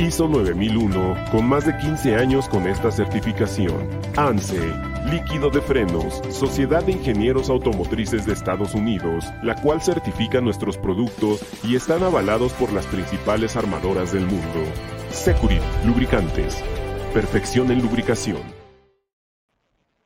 ISO 9001, con más de 15 años con esta certificación. ANSE, Líquido de Frenos, Sociedad de Ingenieros Automotrices de Estados Unidos, la cual certifica nuestros productos y están avalados por las principales armadoras del mundo. Securit, lubricantes. Perfección en lubricación.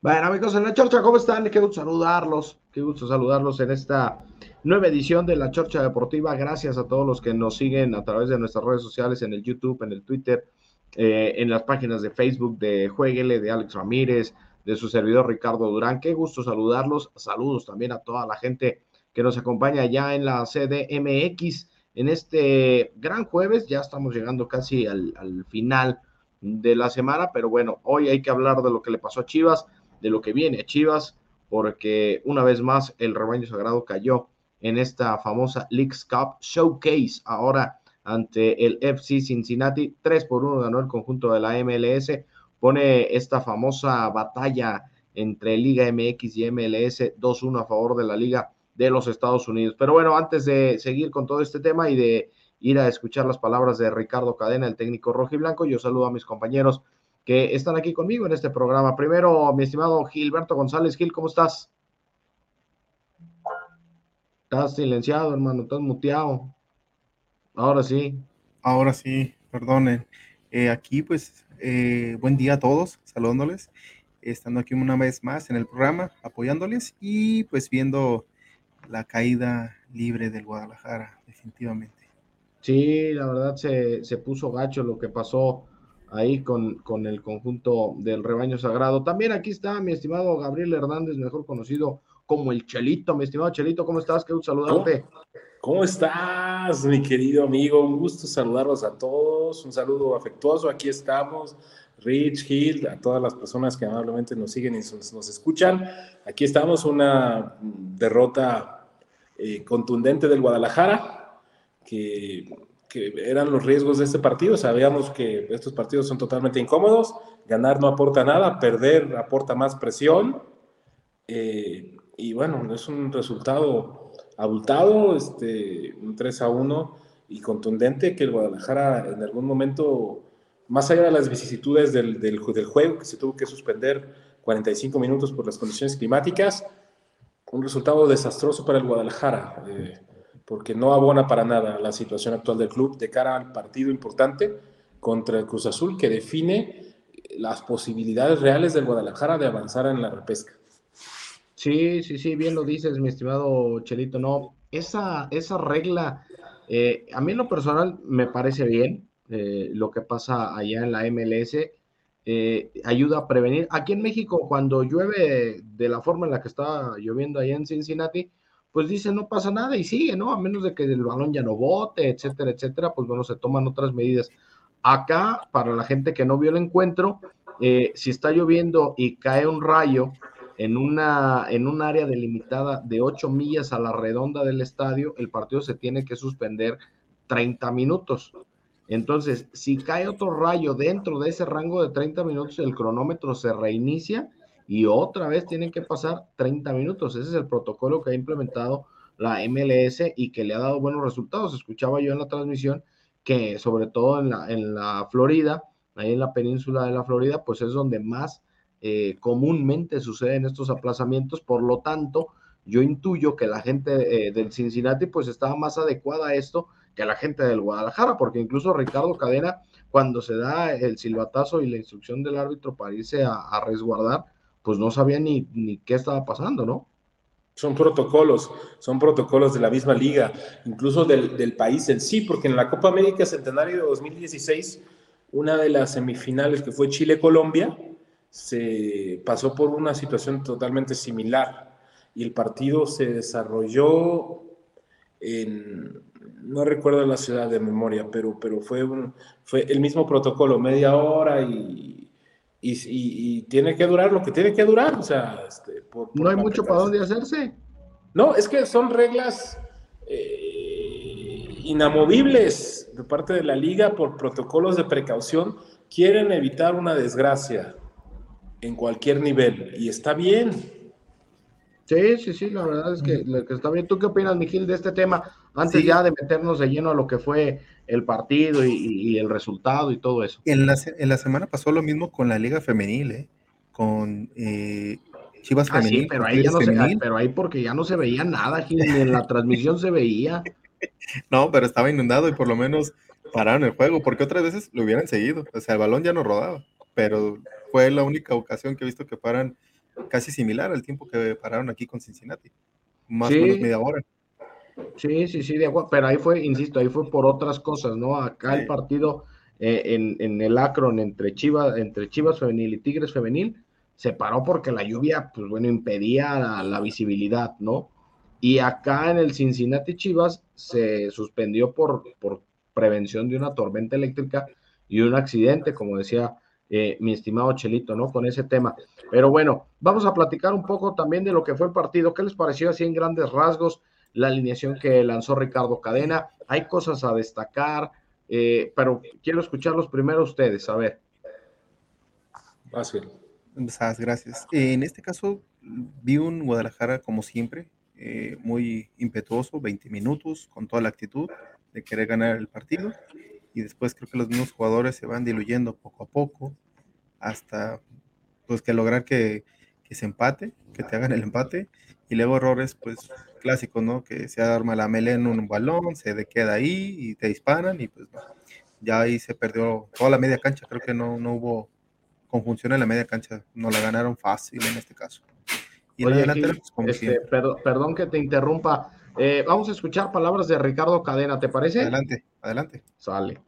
Bueno, amigos en la Chorcha, ¿cómo están? Qué gusto saludarlos. Qué gusto saludarlos en esta nueva edición de la Chorcha Deportiva. Gracias a todos los que nos siguen a través de nuestras redes sociales, en el YouTube, en el Twitter, eh, en las páginas de Facebook de Jueguele, de Alex Ramírez, de su servidor Ricardo Durán. Qué gusto saludarlos. Saludos también a toda la gente que nos acompaña ya en la CDMX en este gran jueves. Ya estamos llegando casi al, al final de la semana, pero bueno, hoy hay que hablar de lo que le pasó a Chivas, de lo que viene a Chivas, porque una vez más el rebaño sagrado cayó en esta famosa Leagues Cup Showcase, ahora ante el FC Cincinnati, 3 por 1 ganó el conjunto de la MLS, pone esta famosa batalla entre Liga MX y MLS 2-1 a favor de la Liga de los Estados Unidos. Pero bueno, antes de seguir con todo este tema y de ir a escuchar las palabras de Ricardo Cadena, el técnico rojo y blanco, yo saludo a mis compañeros que están aquí conmigo en este programa. Primero, mi estimado Gilberto González. Gil, ¿cómo estás? Estás silenciado, hermano, estás muteado. Ahora sí. Ahora sí, perdonen. Eh, aquí, pues, eh, buen día a todos, saludándoles, estando aquí una vez más en el programa, apoyándoles y pues viendo la caída libre del Guadalajara, definitivamente. Sí, la verdad se, se puso gacho lo que pasó ahí con, con, el conjunto del rebaño sagrado. También aquí está mi estimado Gabriel Hernández, mejor conocido como el Chelito. Mi estimado Chelito, ¿cómo estás? Qué gusto saludarte. ¿Cómo estás, mi querido amigo? Un gusto saludarlos a todos. Un saludo afectuoso. Aquí estamos. Rich, Hill, a todas las personas que amablemente nos siguen y nos, escuchan. Aquí estamos, una derrota eh, contundente del Guadalajara, que que eran los riesgos de este partido. Sabíamos que estos partidos son totalmente incómodos, ganar no aporta nada, perder aporta más presión. Eh, y bueno, es un resultado abultado, este, un 3 a 1 y contundente que el Guadalajara en algún momento, más allá de las vicisitudes del, del, juego, que se tuvo que suspender 45 minutos por las condiciones climáticas, un resultado desastroso para el Guadalajara. Eh, porque no abona para nada la situación actual del club de cara al partido importante contra el Cruz Azul que define las posibilidades reales del Guadalajara de avanzar en la repesca. Sí, sí, sí, bien lo dices, mi estimado Chelito. No, esa, esa regla, eh, a mí en lo personal me parece bien eh, lo que pasa allá en la MLS. Eh, ayuda a prevenir. Aquí en México, cuando llueve de la forma en la que está lloviendo allá en Cincinnati, pues dice no pasa nada y sigue, ¿no? A menos de que el balón ya no bote, etcétera, etcétera, pues bueno, se toman otras medidas. Acá, para la gente que no vio el encuentro, eh, si está lloviendo y cae un rayo en, una, en un área delimitada de 8 millas a la redonda del estadio, el partido se tiene que suspender 30 minutos. Entonces, si cae otro rayo dentro de ese rango de 30 minutos, el cronómetro se reinicia y otra vez tienen que pasar 30 minutos. Ese es el protocolo que ha implementado la MLS y que le ha dado buenos resultados. Escuchaba yo en la transmisión que sobre todo en la, en la Florida, ahí en la península de la Florida, pues es donde más eh, comúnmente suceden estos aplazamientos. Por lo tanto, yo intuyo que la gente eh, del Cincinnati pues estaba más adecuada a esto que la gente del Guadalajara, porque incluso Ricardo Cadena, cuando se da el silbatazo y la instrucción del árbitro para irse a resguardar, pues no sabía ni, ni qué estaba pasando, ¿no? Son protocolos, son protocolos de la misma liga, incluso del, del, país en sí, porque en la Copa América Centenario de 2016, una de las semifinales que fue Chile-Colombia, se pasó por una situación totalmente similar y el partido se desarrolló en, no recuerdo la ciudad de memoria, pero, pero fue, un, fue el mismo protocolo, media hora y y, tiene que durar lo que tiene que durar. O sea, este, no hay mucho para dónde hacerse. No, es que son reglas eh, inamovibles de parte de la liga por protocolos de precaución. Quieren evitar una desgracia en cualquier nivel y está bien. Sí, sí, sí, la verdad es que, está bien. ¿Tú qué opinas, Miguel, de este tema? Antes ya de meternos de lleno a lo que fue el partido y, el resultado y todo eso. En la, en la, semana pasó lo mismo con la Liga Femenil, ¿eh? con eh, Chivas ah, Femenil. Sí, pero ahí, ya no se, pero ahí porque ya no se veía nada, ni en la transmisión se veía. No, pero estaba inundado y por lo menos pararon el juego, porque otras veces lo hubieran seguido. O sea, el balón ya no rodaba, pero fue la única ocasión que he visto que paran casi similar al tiempo que pararon aquí con Cincinnati. Más o menos media hora. Sí, sí, sí, de acuerdo. Pero ahí fue, insisto, ahí fue por otras cosas, ¿no? Acá el partido eh, en, en, el Akron entre Chivas, entre Chivas Femenil y Tigres Femenil se paró porque la lluvia, pues bueno, impedía la, visibilidad, ¿no? Y acá en el Cincinnati Chivas se suspendió por, por prevención de una tormenta eléctrica y un accidente, como decía eh, mi estimado Chelito, ¿no? Con ese tema. Pero bueno, vamos a platicar un poco también de lo que fue el partido. ¿Qué les pareció así en grandes rasgos? la alineación que lanzó Ricardo Cadena. Hay cosas a destacar, eh, pero quiero escucharlos primero ustedes, a ver. Fácil. Gracias. En este caso, vi un Guadalajara como siempre, eh, muy impetuoso, 20 minutos, con toda la actitud de querer ganar el partido. Y después creo que los mismos jugadores se van diluyendo poco a poco hasta pues que lograr que, que se empate, que te hagan el empate. Y luego errores, pues clásico, ¿no? Que se arma la melena en un balón, se queda ahí y te disparan y pues ya ahí se perdió toda la media cancha, creo que no, no hubo conjunción en la media cancha, no la ganaron fácil en este caso. Y Oye, pues, este, perdón, que te interrumpa, eh, vamos a escuchar palabras de Ricardo Cadena, ¿te parece? Adelante, adelante. Sale.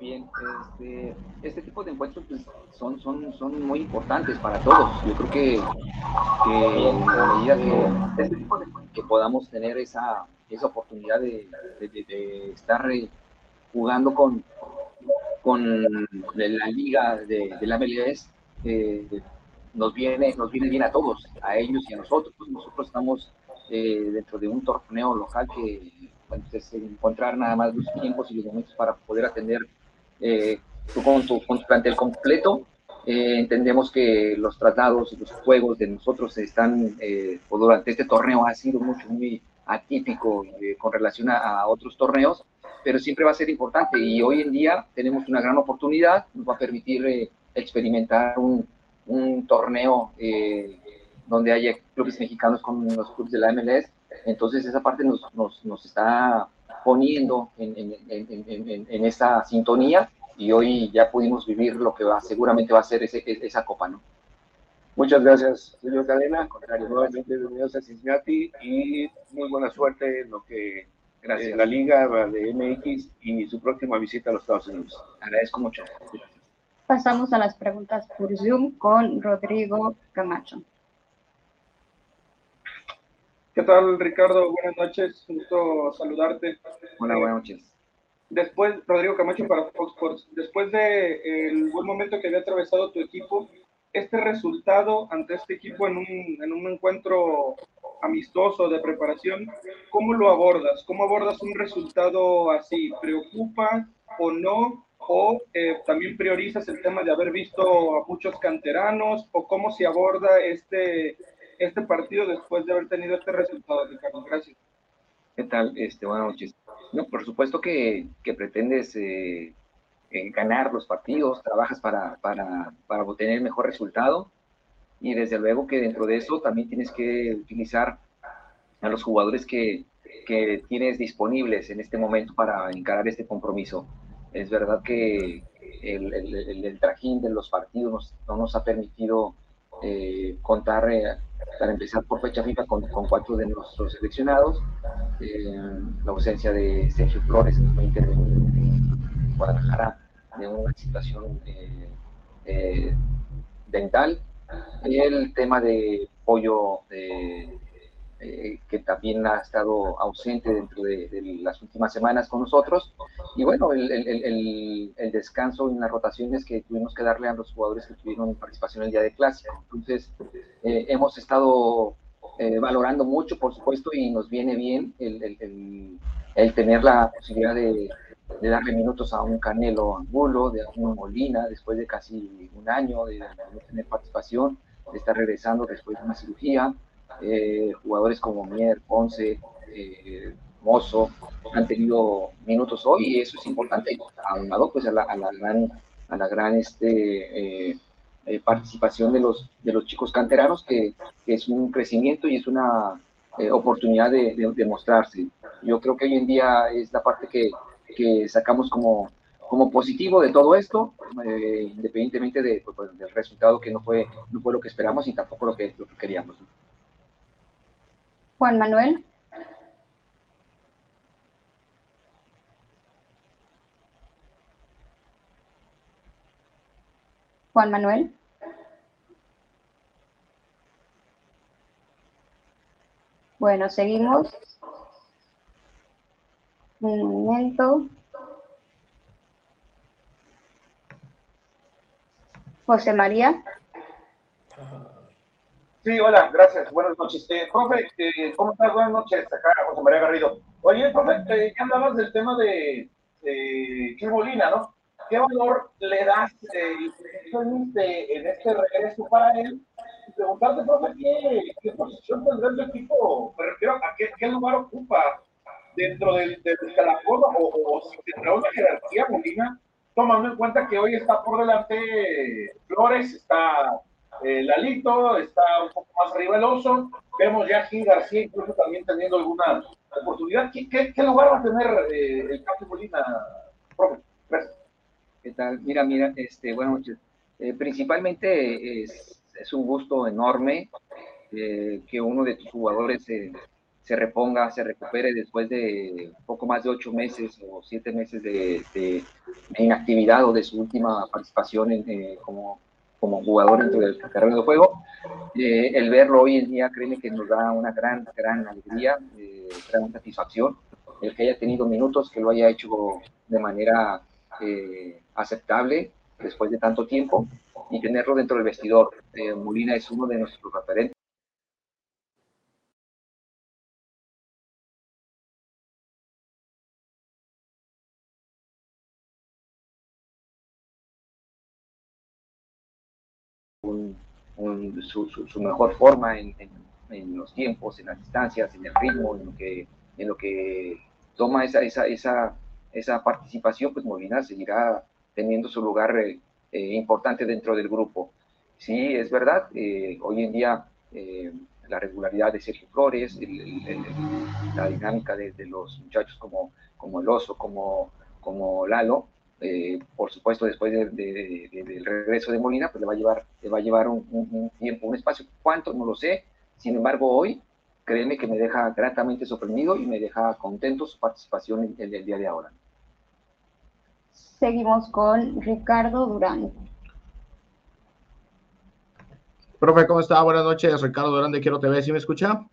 Bien, este, este tipo de encuentros pues, son, son, son muy importantes para todos. Yo creo que, que medida que, este que podamos tener esa, esa oportunidad de, de, estar eh, jugando con, con la liga de, la MLS, eh, nos, viene, nos viene bien a todos, a ellos y a nosotros. Nosotros estamos eh, dentro de un torneo local que es encontrar nada más los tiempos y los momentos para poder atender eh, con, tu, con plantel completo. Eh, entendemos que los tratados y los juegos de nosotros están, eh, durante este torneo ha sido mucho, muy atípico eh, con relación a, otros torneos, pero siempre va a ser importante y hoy en día tenemos una gran oportunidad, nos va a permitir experimentar un, un torneo donde haya clubes mexicanos con los clubes de la MLS, entonces esa parte nos, nos, nos está poniendo en, en, en, en, esta sintonía y hoy ya pudimos vivir lo que va, seguramente va a ser ese, esa copa, ¿no? Muchas gracias, señor Cadena. Nuevamente bienvenidos a Cincinnati y muy buena suerte en lo que gracias. la Liga de MX y su próxima visita a los Estados Unidos. Agradezco mucho. Pasamos a las preguntas por Zoom con Rodrigo Camacho. ¿Qué tal, Ricardo? Buenas noches, gusto saludarte. Hola, buenas noches. Después, Rodrigo Camacho para Fox Sports, después del el buen momento que había atravesado tu equipo, este resultado ante este equipo en un, en un encuentro amistoso de preparación, ¿cómo lo abordas? ¿Cómo abordas un resultado así? ¿Preocupa o no? ¿O eh, también priorizas el tema de haber visto a muchos canteranos? ¿O cómo se aborda este, este partido después de haber tenido este resultado, Ricardo? Gracias. ¿Qué tal? Este, buenas noches. No, por supuesto que, que pretendes eh, ganar los partidos, trabajas para, para, para obtener el mejor resultado y desde luego que dentro de eso también tienes que utilizar a los jugadores que, que tienes disponibles en este momento para encarar este compromiso. Es verdad que el, el, el, trajín de los partidos no nos ha permitido eh, contar, eh, para empezar por fecha FIFA, con, con cuatro de nuestros seleccionados. Eh, la ausencia de Sergio Flores, que fue intervenido en Guadalajara de una situación dental. El tema de pollo de eh, que también ha estado ausente dentro de, las últimas semanas con nosotros. Y bueno, el, el, el, descanso en las rotaciones que tuvimos que darle a los jugadores que tuvieron participación el día de clase. Entonces, eh, hemos estado eh, valorando mucho, por supuesto, y nos viene bien el, tener la posibilidad de, de, darle minutos a un Canelo Angulo, de un Molina, después de casi un año de no tener participación, de estar regresando después de una cirugía. Eh, jugadores como Mier, Ponce, eh, Mozo, han tenido minutos hoy y eso es importante, aunado pues a la, a la gran, a la gran este, eh, participación de los, de los chicos canteranos, que, es un crecimiento y es una oportunidad de, mostrarse. Yo creo que hoy en día es la parte que, sacamos como, como positivo de todo esto, independientemente de, pues, del resultado que no fue, no fue lo que esperamos y tampoco lo que, lo que queríamos. Juan Manuel. Juan Manuel. Bueno, seguimos. Un momento. José María. Sí, hola, gracias. Buenas noches. Eh, eh, ¿cómo estás? Buenas noches. Acá, José María Garrido. Oye, profe, eh, ya hablabas del tema de, Molina, ¿no? ¿Qué valor le das eh, en este regreso para él? Preguntarte, profe, ¿qué, posición tendrá el equipo? Me refiero a qué, qué lugar ocupa dentro del, del escalafón o, o si una jerarquía Molina, tomando en cuenta que hoy está por delante Flores, está eh, Lalito, está un poco más riveloso. Vemos ya Gil García incluso también teniendo alguna oportunidad. ¿Qué, lugar va a tener eh, el Campo Molina, profe? Gracias. ¿Qué tal? Mira, mira, este, buenas noches. Eh, principalmente es, un gusto enorme eh, que uno de tus jugadores se, reponga, se recupere después de poco más de ocho meses o siete meses de, de, inactividad o de su última participación en, como como jugador dentro del terreno de juego. Eh, el verlo hoy en día, créeme que nos da una gran, gran alegría, eh, gran satisfacción. El que haya tenido minutos, que lo haya hecho de manera eh, aceptable después de tanto tiempo y tenerlo dentro del vestidor. Molina es uno de nuestros referentes su, mejor forma en, en, los tiempos, en las distancias, en el ritmo, en lo que, en lo que toma esa, esa, esa, esa participación, pues Molina seguirá teniendo su lugar eh, eh, importante dentro del grupo. Sí, es verdad, eh, hoy en día la regularidad de Sergio Flores, la dinámica de, los muchachos como, como el oso, como, como Lalo, eh, por supuesto después del regreso de Molina, pues le va a llevar, le va a llevar un, tiempo, un espacio. ¿Cuánto? No lo sé. Sin embargo, hoy, créeme que me deja gratamente sorprendido y me deja contento su participación en, el día de ahora. Seguimos con Ricardo Durán. Profe, ¿cómo está? Buenas noches, Ricardo Durán de Quiero TV, ¿sí me escucha?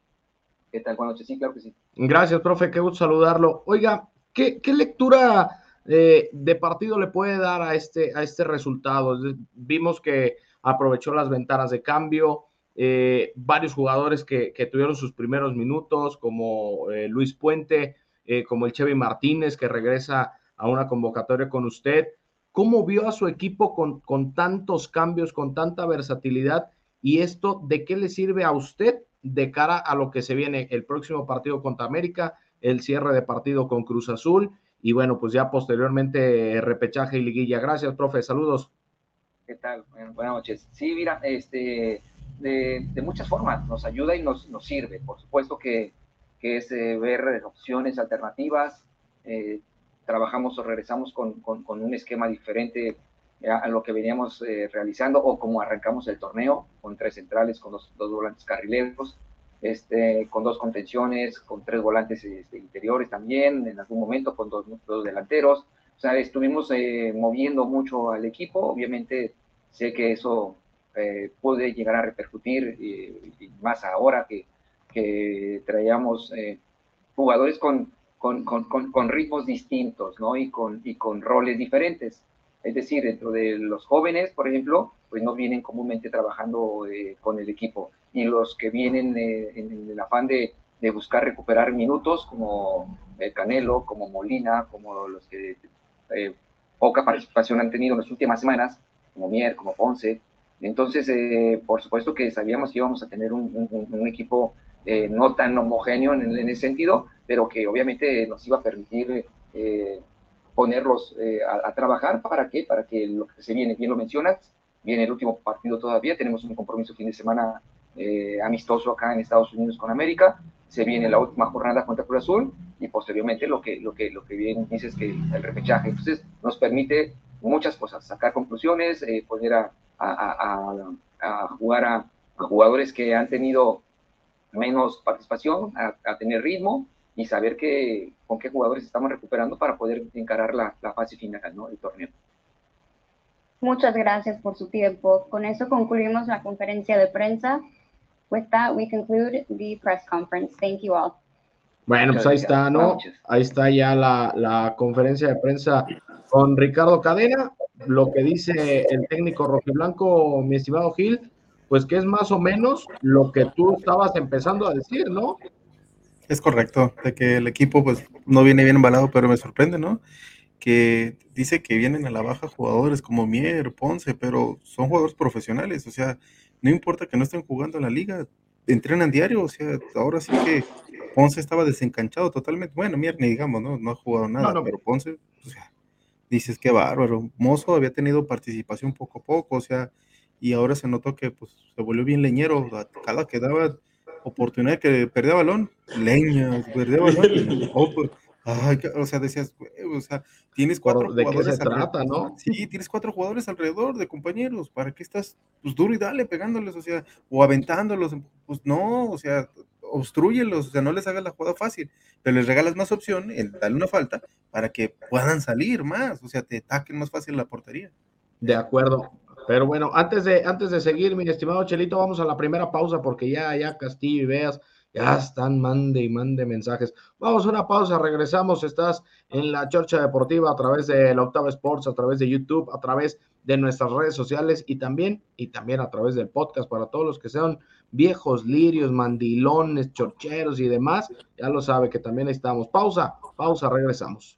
¿Qué tal? Buenas noches, sí, claro que sí. Gracias, profe, qué gusto saludarlo. Oiga, ¿qué, qué lectura eh, de partido le puede dar a este, a este resultado? Vimos que aprovechó las ventanas de cambio, eh, varios jugadores que, tuvieron sus primeros minutos, como eh, Luis Puente, como el Chevy Martínez, que regresa a una convocatoria con usted. ¿Cómo vio a su equipo con, con tantos cambios, con tanta versatilidad? ¿Y esto de qué le sirve a usted de cara a lo que se viene el próximo partido contra América, el cierre de partido con Cruz Azul y bueno, pues ya posteriormente repechaje y liguilla. Gracias, profe, saludos. ¿Qué tal? Buenas noches. Sí, mira, este, de, muchas formas nos ayuda y nos, nos sirve. Por supuesto que, que es eh, ver opciones alternativas. Eh, trabajamos o regresamos con, con, un esquema diferente a lo que veníamos eh, realizando o como arrancamos el torneo, con tres centrales, con dos, dos volantes carrileros este, con dos contenciones, con tres volantes este, interiores también, en algún momento con dos, delanteros. O sea, estuvimos eh, moviendo mucho al equipo. Obviamente sé que eso eh, puede llegar a repercutir, y más ahora que, que traíamos eh, jugadores con, con, con, con, ritmos distintos ¿no? y, con, y con roles diferentes. Es decir, dentro de los jóvenes, por ejemplo, pues no vienen comúnmente trabajando con el equipo y los que vienen eh, en el afán de, buscar recuperar minutos, como el Canelo, como Molina, como los que eh, poca participación han tenido en las últimas semanas, como Mier, como Ponce. Entonces, eh, por supuesto que sabíamos que íbamos a tener un, equipo no tan homogéneo en, en, ese sentido, pero que obviamente nos iba a permitir ponerlos a, a, trabajar. ¿Para qué? Para que lo que se viene, bien lo mencionas, viene el último partido todavía, tenemos un compromiso fin de semana eh, amistoso acá en Estados Unidos con América, se viene la última jornada contra Cruz Azul y posteriormente lo que, lo que, lo que bien dices que el repechaje. Entonces nos permite muchas cosas, sacar conclusiones, eh, poner a, a, jugar a, jugadores que han tenido menos participación, a, tener ritmo y saber que, con qué jugadores estamos recuperando para poder encarar la, fase final ¿no? del torneo. Muchas gracias por su tiempo. Con eso concluimos la conferencia de prensa. With that, we conclude the press conference. Thank you all. Bueno, pues ahí está, ¿no? Ahí está ya la, la, conferencia de prensa con Ricardo Cadena. Lo que dice el técnico rojiblanco, mi estimado Gil, pues que es más o menos lo que tú estabas empezando a decir, ¿no? Es correcto, de que el equipo pues no viene bien embalado, pero me sorprende, ¿no? Que dice que vienen a la baja jugadores como Mier, Ponce, pero son jugadores profesionales, o sea, no importa que no estén jugando en la liga, entrenan diario, o sea, ahora sí que Ponce estaba desencanchado totalmente. Bueno, Mier, ni digamos, ¿no? No ha jugado nada, pero Ponce, o sea, dices que bárbaro. Mozo había tenido participación poco a poco, o sea, y ahora se notó que pues se volvió bien leñero, cada que daba oportunidad que perdía balón, leña, perdía balón, pues, o sea, decías, o sea, tienes cuatro ¿De jugadores. Qué se trata, ¿no? Sí, tienes cuatro jugadores alrededor de compañeros. ¿Para qué estás, pues duro y dale, pegándoles, o sea, o aventándolos? Pues no, o sea, obstruyelos, o sea, no les hagas la jugada fácil, pero les regalas más opción, el, dale una falta, para que puedan salir más, o sea, te ataquen más fácil la portería. De acuerdo. Pero bueno, antes de, antes de seguir, mi estimado Chelito, vamos a la primera pausa porque ya, ya Castillo y Veas ya están, mande y mande mensajes. Vamos a una pausa, regresamos. Estás en la Chorcha Deportiva a través de la Octava Sports, a través de YouTube, a través de nuestras redes sociales y también, y también a través del podcast para todos los que sean viejos lirios, mandilones, chorcheros y demás. Ya lo sabe que también estamos. Pausa, pausa, regresamos.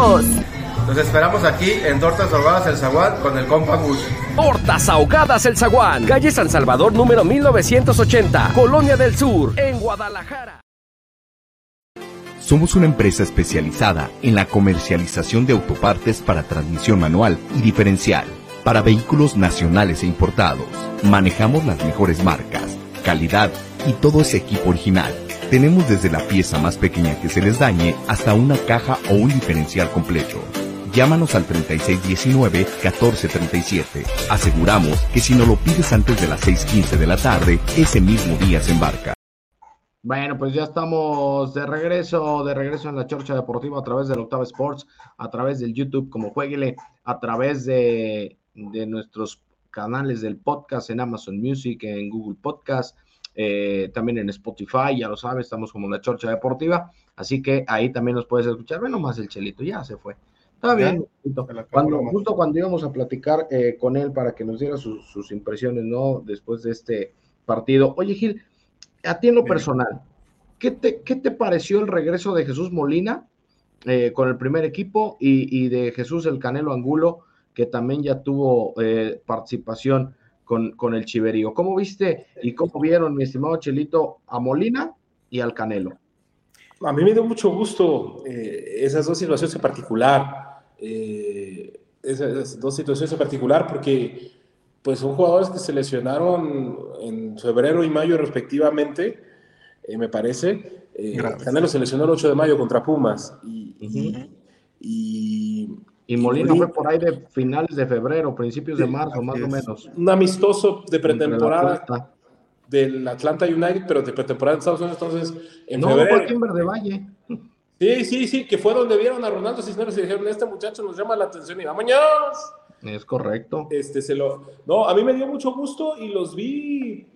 Los esperamos aquí en Tortas Ahogadas El Zaguán con el compa Gus. Tortas Ahogadas El Zaguán, calle San Salvador número 1980, Colonia del Sur, en Guadalajara. Somos una empresa especializada en la comercialización de autopartes para transmisión manual y diferencial para vehículos nacionales e importados. Manejamos las mejores marcas, calidad y todo ese equipo original. Tenemos desde la pieza más pequeña que se les dañe hasta una caja o un diferencial completo. Llámanos al 3619-1437. Aseguramos que si no lo pides antes de las 6.15 de la tarde, ese mismo día se embarca. Bueno, pues ya estamos de regreso, de regreso en la Chorcha Deportiva a través del Octava Sports, a través del YouTube como Jueguele, a través de, de nuestros canales del podcast en Amazon Music, en Google Podcast, eh, también en Spotify, ya lo sabes, estamos como la Chorcha Deportiva, así que ahí también nos puedes escuchar. Bueno, más el Chelito, ya se fue. Está bien. Cuando, justo cuando íbamos a platicar eh, con él para que nos diera sus, impresiones, ¿no? Después de este partido. Oye, Gil, a ti en lo personal, ¿qué te, qué te pareció el regreso de Jesús Molina eh, con el primer equipo y, de Jesús el Canelo Angulo, que también ya tuvo eh, participación con, con el Chiverío? ¿Cómo viste y cómo vieron, mi estimado Chelito, a Molina y al Canelo? A mí me dio mucho gusto esas dos situaciones en particular eh, esas dos situaciones en particular, porque pues son jugadores que se lesionaron en febrero y mayo respectivamente, eh, me parece. Eh, Canelo se lesionó el 8 de mayo contra Pumas y, y, Molina fue por ahí de finales de febrero, principios de marzo, más o menos. Un amistoso de pretemporada del Atlanta United, pero de pretemporada en Estados Unidos, entonces en no, febrero. fue en Verde Valle. Sí, sí, sí, que fue donde vieron a Ronaldo Cisneros y dijeron, este muchacho nos llama la atención y vámonos. Es correcto. Este, se lo... No, a mí me dio mucho gusto y los vi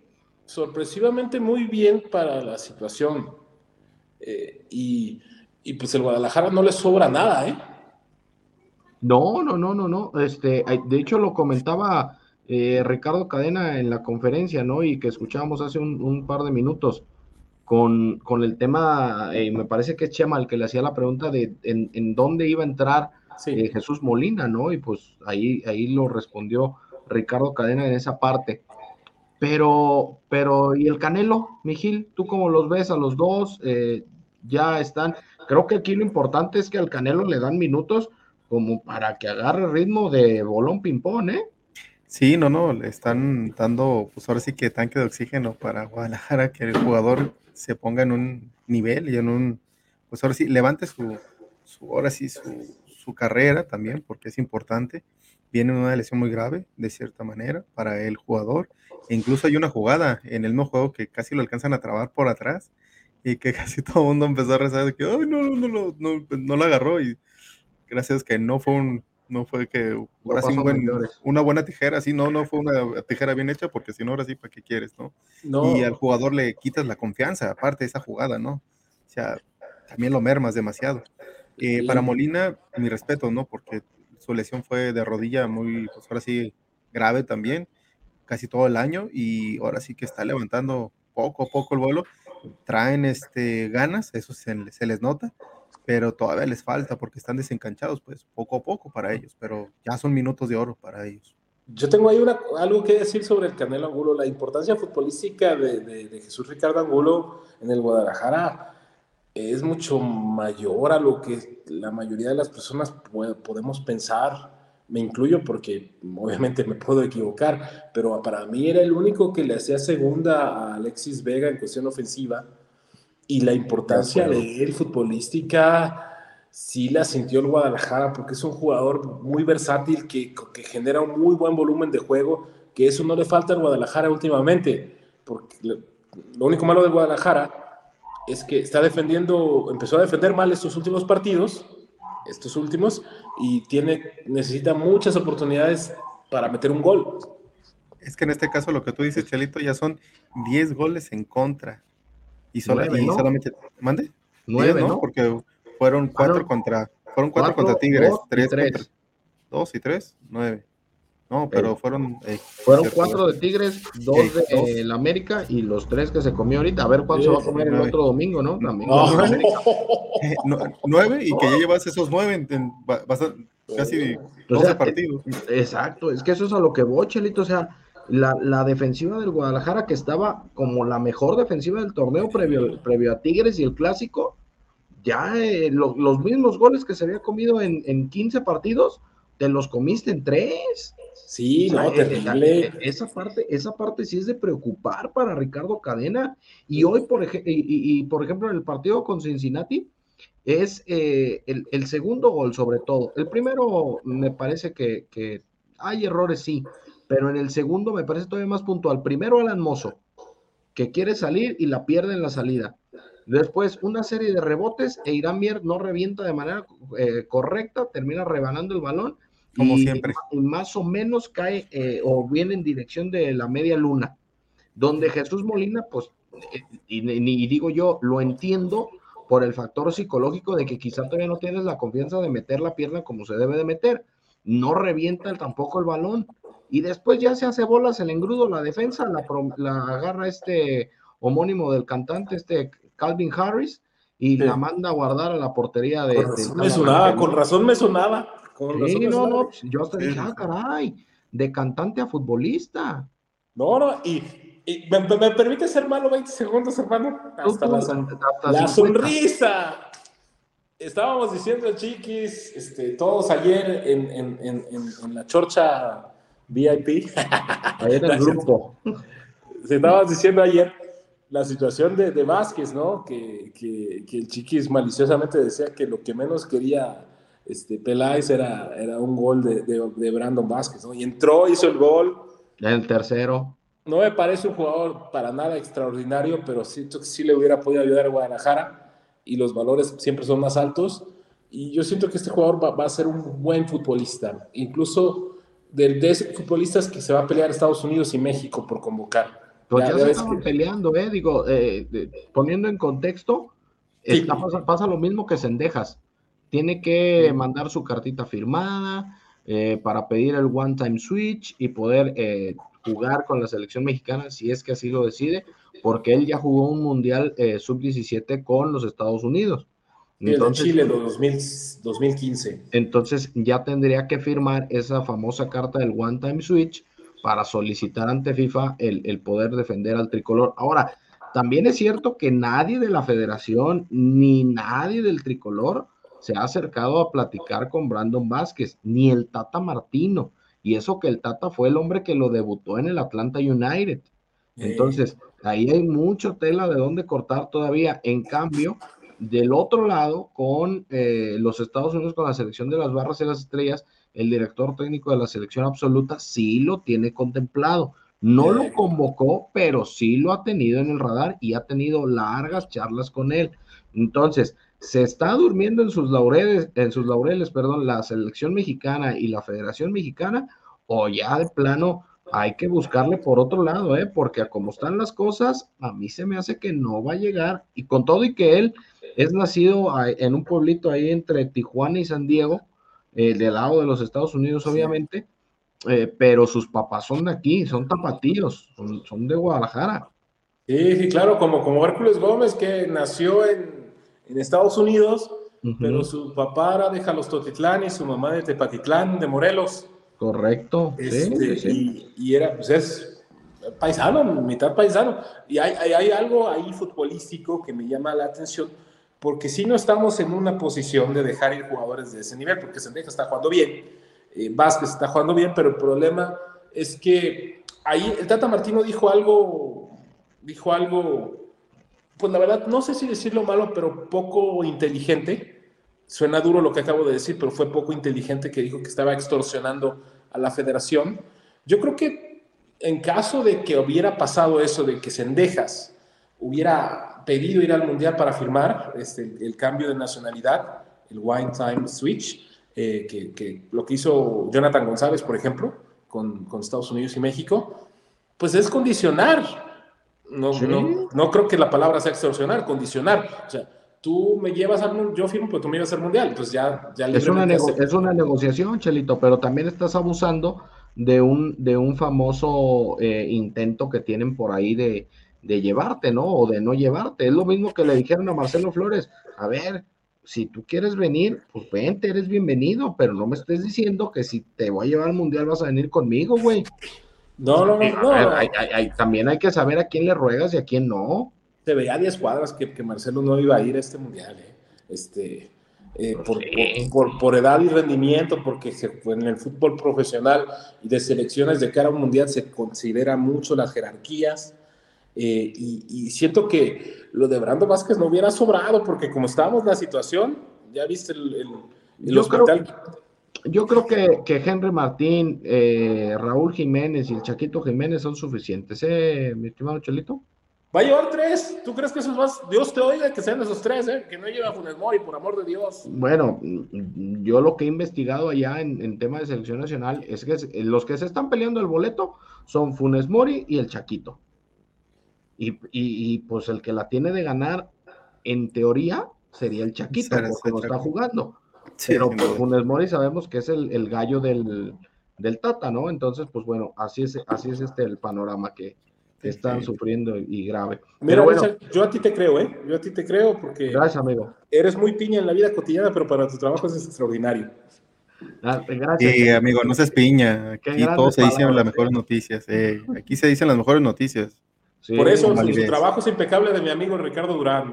sorpresivamente muy bien para la situación. Eh, y, y, pues el Guadalajara no le sobra nada, ¿eh? No, no, no, no, no. Este, de hecho lo comentaba eh, Ricardo Cadena en la conferencia, ¿no? Y que escuchábamos hace un, un par de minutos con, con el tema, eh, me parece que es Chema el que le hacía la pregunta de en, en dónde iba a entrar eh, Jesús Molina, ¿no? Y pues ahí, ahí lo respondió Ricardo Cadena en esa parte. Pero, pero, ¿y el Canelo, Mijil? ¿Tú cómo los ves a los dos? Eh, ya están. Creo que aquí lo importante es que al Canelo le dan minutos como para que agarre ritmo de bolón ping-pong, ¿eh? Sí, no, no, le están dando, pues ahora sí que tanque de oxígeno para Guadalajara, que el jugador se ponga en un nivel y en un, pues ahora sí, levante su, su ahora sí, su, su carrera también, porque es importante. Viene una lesión muy grave, de cierta manera, para el jugador. E incluso hay una jugada en el mismo juego que casi lo alcanzan a trabar por atrás y que casi todo el mundo empezó a rezar de que, ay, no, no, no, no, no lo agarró y gracias que no fue un, no fue que una buena tijera, sí, no, no fue una tijera bien hecha, porque si no, ahora sí, ¿para qué quieres, no? Y al jugador le quitas la confianza, aparte de esa jugada, ¿no? O sea, también lo mermas demasiado. Eh, para Molina, mi respeto, ¿no? Porque su lesión fue de rodilla muy, pues ahora sí, grave también, casi todo el año, y ahora sí que está levantando poco a poco el vuelo. Traen este, ganas, eso se, se les nota, pero todavía les falta porque están desencanchados, pues poco a poco para ellos, pero ya son minutos de oro para ellos. Yo tengo ahí una, algo que decir sobre el Canelo Angulo, la importancia futbolística de, de, Jesús Ricardo Angulo en el Guadalajara es mucho mayor a lo que la mayoría de las personas podemos pensar. Me incluyo porque obviamente me puedo equivocar, pero para mí era el único que le hacía segunda a Alexis Vega en cuestión ofensiva y la importancia de él futbolística sí la sintió el Guadalajara porque es un jugador muy versátil que, que, genera un muy buen volumen de juego, que eso no le falta al Guadalajara últimamente, porque lo, único malo del Guadalajara es que está defendiendo, empezó a defender mal estos últimos partidos estos últimos, y tiene, necesita muchas oportunidades para meter un gol. Es que en este caso lo que tú dices, Chelito, ya son 10 goles en contra. Y, solamente, ¿mande? 9, ¿no? Porque fueron 4 contra, fueron cuatro, contra Tigres, 3 contra 2 y 3, 9. No, pero fueron. Eh, fueron cuatro de Tigres, dos de el América y los tres que se comió ahorita. A ver cuánto se va a comer el otro domingo, ¿no? También. nueve y que ya llevas esos nueve en, casi 12 partidos. Exacto, es que eso es a lo que voy, Chelito. O sea, la, la, defensiva del Guadalajara, que estaba como la mejor defensiva del torneo previo, previo a Tigres y el clásico, ya eh, los mismos goles que se había comido en, en 15 partidos, te los comiste en tres. Sí, no, eh, terrible. Esa parte, esa parte sí es de preocupar para Ricardo Cadena. Y hoy, por, ejemplo, y, por ejemplo, en el partido con Cincinnati, es eh, el, segundo gol sobre todo. El primero me parece que, hay errores, sí, pero en el segundo me parece todavía más puntual. Primero Alan Mozo, que quiere salir y la pierde en la salida. Después, una serie de rebotes e Irán Mier no revienta de manera eh, correcta, termina rebanando el balón como siempre. Y más o menos cae eh, o viene en dirección de la media luna, donde Jesús Molina, pues, eh, y, digo yo, lo entiendo por el factor psicológico de que quizá todavía no tienes la confianza de meter la pierna como se debe de meter. No revienta tampoco el balón. Y después ya se hace bolas el engrudo, la defensa, la, la agarra este homónimo del cantante, este Calvin Harris, y la manda a guardar a la portería de. Con razón me sonaba, con razón me sonaba sí, no, no, yo hasta dije, ah, caray, de cantante a futbolista. No, no, y, me, me, permite ser malo 20 segundos, hermano. Hasta, la, sonrisa. Estábamos diciendo, chiquis, este, todos ayer en, en, en, en la chorcha VIP. Ayer en el grupo. Estábamos diciendo ayer la situación de, de Vázquez, ¿no? Que, que, que el chiquis maliciosamente decía que lo que menos quería este, Peláez era, era un gol de, de, Brandon Vázquez, ¿no? Y entró, hizo el gol. El tercero. No me parece un jugador para nada extraordinario, pero siento que sí le hubiera podido ayudar a Guadalajara y los valores siempre son más altos. Y yo siento que este jugador va, a ser un buen futbolista, incluso de, de futbolistas que se va a pelear Estados Unidos y México por convocar. Pues ya, se estaban peleando, ¿eh? Digo, eh, poniendo en contexto, pasa, pasa, lo mismo que Sendejas tiene que mandar su cartita firmada eh, para pedir el one-time switch y poder eh, jugar con la selección mexicana si es que así lo decide, porque él ya jugó un mundial eh, sub-17 con los Estados Unidos. Entonces, Chile 2015. Entonces ya tendría que firmar esa famosa carta del one-time switch para solicitar ante FIFA el, el poder defender al tricolor. Ahora, también es cierto que nadie de la federación ni nadie del tricolor se ha acercado a platicar con Brandon Vázquez, ni el Tata Martino, y eso que el Tata fue el hombre que lo debutó en el Atlanta United. Entonces, ahí hay mucho tela de dónde cortar todavía. En cambio, del otro lado, con eh, los Estados Unidos, con la selección de las barras y las estrellas, el director técnico de la selección absoluta sí lo tiene contemplado. No lo convocó, pero sí lo ha tenido en el radar y ha tenido largas charlas con él. Entonces, se está durmiendo en sus laureles, en sus laureles, perdón, la selección mexicana y la Federación Mexicana, o ya de plano hay que buscarle por otro lado, ¿eh? porque como están las cosas, a mí se me hace que no va a llegar, y con todo y que él es nacido en un pueblito ahí entre Tijuana y San Diego, eh, del lado de los Estados Unidos, obviamente, eh, pero sus papás son de aquí, son tapatíos, son, son de Guadalajara. Sí, sí, claro, como, como Hércules Gómez, que nació en en Estados Unidos, pero su papá era de Jalostotitlán y su mamá de Tepatitlán, de Morelos. Correcto. Este, y, era, pues es paisano, mitad paisano. Y hay, hay, algo ahí futbolístico que me llama la atención, porque si no estamos en una posición de dejar ir jugadores de ese nivel, porque Sendeja está jugando bien, eh, Vázquez está jugando bien, pero el problema es que ahí el Tata Martino dijo algo, dijo algo pues la verdad, no sé si decirlo malo, pero poco inteligente. Suena duro lo que acabo de decir, pero fue poco inteligente que dijo que estaba extorsionando a la federación. Yo creo que en caso de que hubiera pasado eso, de que Sendejas hubiera pedido ir al Mundial para firmar este, el cambio de nacionalidad, el Wine Time Switch, eh, que, lo que hizo Jonathan González, por ejemplo, con, con Estados Unidos y México, pues es condicionar. No, no, no, creo que la palabra sea extorsionar, condicionar. O sea, tú me llevas al yo firmo, pero tú me llevas al mundial. Entonces ya, ya es, una es una negociación, Chelito, pero también estás abusando de un, de un famoso eh, intento que tienen por ahí de, de llevarte, ¿no? O de no llevarte. Es lo mismo que le dijeron a Marcelo Flores. A ver, si tú quieres venir, pues vente, eres bienvenido, pero no me estés diciendo que si te voy a llevar al mundial vas a venir conmigo, güey. No, no, no. también hay que saber a quién le ruegas y a quién no se veía a 10 cuadras que, que, Marcelo no iba a ir a este mundial, ¿eh? este, eh, pues por, por, edad y rendimiento, porque en el fútbol profesional y de selecciones de cara a un mundial se considera mucho las jerarquías. Eh, y, siento que lo de Brando Vázquez no hubiera sobrado, porque como estábamos en la situación, ya viste el, el, yo hospital. Creo, yo creo que, que Henry Martín, Raúl Jiménez y el Chaquito Jiménez son suficientes, ¿eh, mi estimado Chelito? Va a llevar tres. ¿Tú crees que esos más? Dios te oiga que sean esos tres, ¿eh? Que no lleve a Funes Mori, por amor de Dios. Bueno, yo lo que he investigado allá en, en tema de selección nacional es que los que se están peleando el boleto son Funes Mori y el Chaquito. Y, y, pues el que la tiene de ganar, en teoría, sería el Chaquito, porque no está jugando. Pero pues, Funes Mori sabemos que es el, el gallo del, del, Tata, ¿no? Entonces, pues bueno, así es, así es este el panorama que, están sufriendo y grave. Mira, bueno, yo a ti te creo, ¿eh? Yo a ti te creo porque. Gracias, amigo. Eres muy piña en la vida cotidiana, pero para tu trabajo es extraordinario. Ah, gracias. Sí, amigo, no seas piña. Aquí todos se dicen las mejores noticias. Eh. Aquí se dicen las mejores noticias. por eso, su trabajo es impecable de mi amigo Ricardo Durán.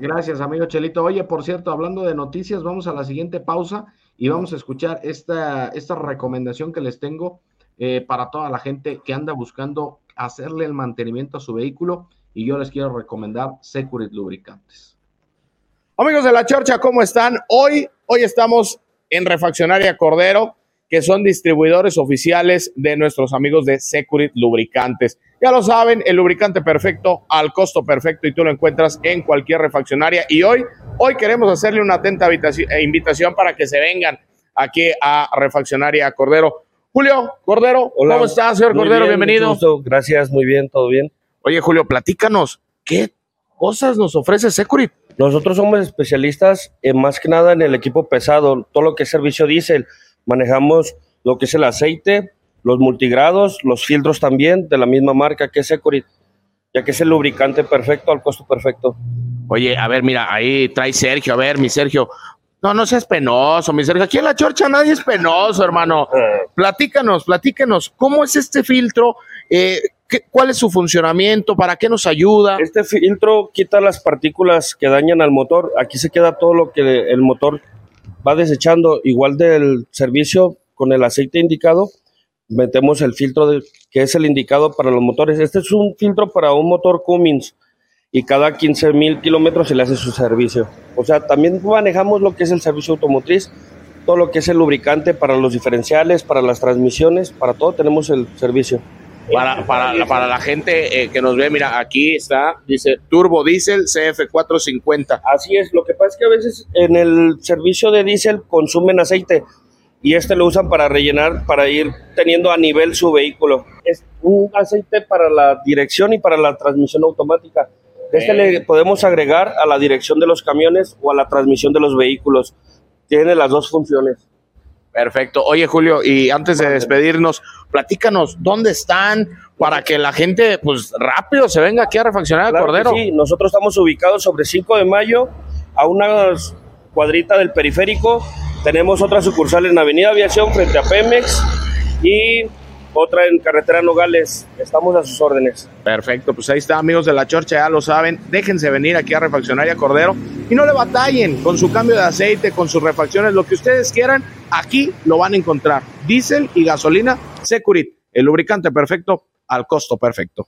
gracias, amigo Chelito. Oye, por cierto, hablando de noticias, vamos a la siguiente pausa y vamos a escuchar esta, esta recomendación que les tengo eh, para toda la gente que anda buscando hacerle el mantenimiento a su vehículo y yo les quiero recomendar Securit Lubricantes. Amigos de la Chorcha, ¿cómo están? Hoy, hoy estamos en Refaccionaria Cordero, que son distribuidores oficiales de nuestros amigos de Securit Lubricantes. Ya lo saben, el lubricante perfecto al costo perfecto y tú lo encuentras en cualquier refaccionaria. Y hoy, hoy queremos hacerle una atenta eh, invitación para que se vengan aquí a Refaccionaria Cordero. Julio Cordero, ¿cómo estás, señor Cordero? Bienvenido. Gracias, muy bien, todo bien. Oye, Julio, platícanos, ¿qué cosas nos ofrece Securit? Nosotros somos especialistas en más que nada en el equipo pesado, todo lo que es servicio diésel. Manejamos lo que es el aceite, los multigrados, los filtros también de la misma marca que es Securit, ya que es el lubricante perfecto al costo perfecto. Oye, a ver, mira, ahí trae Sergio, a ver, mi Sergio, no, no seas penoso, mi Sergio. Aquí en la chorcha nadie es penoso, hermano. Eh. Platícanos, platícanos, ¿cómo es este filtro? Eh, ¿Cuál es su funcionamiento? ¿Para qué nos ayuda? Este filtro quita las partículas que dañan al motor. Aquí se queda todo lo que el motor va desechando. Igual del servicio con el aceite indicado, metemos el filtro que es el indicado para los motores. Este es un filtro para un motor Cummins y cada 15 mil kilómetros se le hace su servicio. O sea, también manejamos lo que es el servicio automotriz, todo lo que es el lubricante para los diferenciales, para las transmisiones, para todo tenemos el servicio. Para, para, para la gente eh, que nos ve, mira, aquí está, dice Turbo Diesel CF450. Así es, lo que pasa es que a veces en el servicio de diésel consumen aceite y este lo usan para rellenar, para ir teniendo a nivel su vehículo. Es un aceite para la dirección y para la transmisión automática este le podemos agregar a la dirección de los camiones o a la transmisión de los vehículos. Tiene las dos funciones. Perfecto. Oye, Julio, y antes de despedirnos, platícanos dónde están para que la gente, pues rápido se venga aquí a refaccionar el Cordero. Sí, nosotros estamos ubicados sobre 5 de mayo, a una cuadrita del periférico. Tenemos otra sucursal en Avenida Aviación frente a Pemex y otra en carretera Nogales. Estamos a sus órdenes. Perfecto, pues ahí está, amigos de la Chorcha, ya lo saben. Déjense venir aquí a Refaccionaria Cordero y no le batallen con su cambio de aceite, con sus refacciones, lo que ustedes quieran, aquí lo van a encontrar. Diesel y gasolina Securit, el lubricante perfecto al costo perfecto.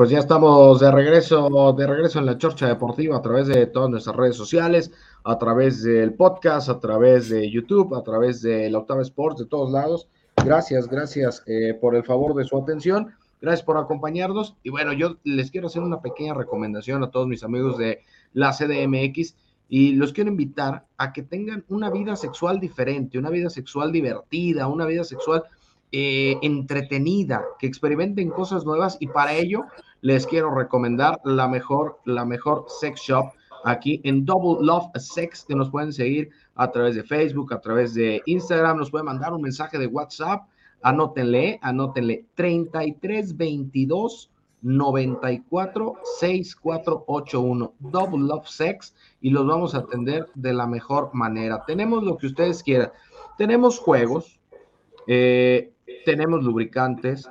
Pues ya estamos de regreso, de regreso en la Chorcha Deportiva a través de todas nuestras redes sociales, a través del podcast, a través de YouTube, a través de la Octava Sports, de todos lados. Gracias, gracias eh, por el favor de su atención. Gracias por acompañarnos. Y bueno, yo les quiero hacer una pequeña recomendación a todos mis amigos de la CDMX y los quiero invitar a que tengan una vida sexual diferente, una vida sexual divertida, una vida sexual eh, entretenida, que experimenten cosas nuevas y para ello les quiero recomendar la mejor, la mejor sex shop aquí en Double Love Sex, que nos pueden seguir a través de Facebook, a través de Instagram, nos pueden mandar un mensaje de WhatsApp, anótenle, anótenle 3322 94 6481 Double Love Sex y los vamos a atender de la mejor manera. Tenemos lo que ustedes quieran. Tenemos juegos, eh, tenemos lubricantes,